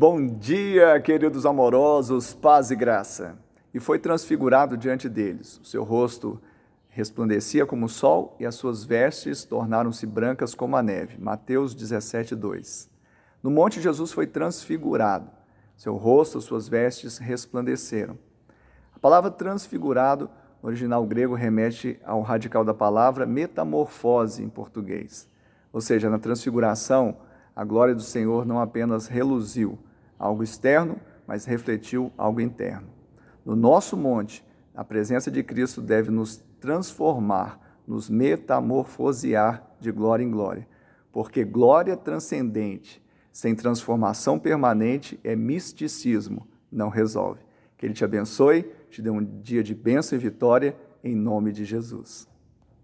Bom dia, queridos amorosos, paz e graça. E foi transfigurado diante deles. O seu rosto resplandecia como o sol e as suas vestes tornaram-se brancas como a neve. Mateus 17, 2. No monte, Jesus foi transfigurado. Seu rosto, suas vestes resplandeceram. A palavra transfigurado, no original grego, remete ao radical da palavra metamorfose em português. Ou seja, na transfiguração, a glória do Senhor não apenas reluziu, algo externo, mas refletiu algo interno. No nosso monte, a presença de Cristo deve nos transformar, nos metamorfosear de glória em glória, porque glória transcendente, sem transformação permanente, é misticismo, não resolve. Que Ele te abençoe, te dê um dia de bênção e vitória, em nome de Jesus.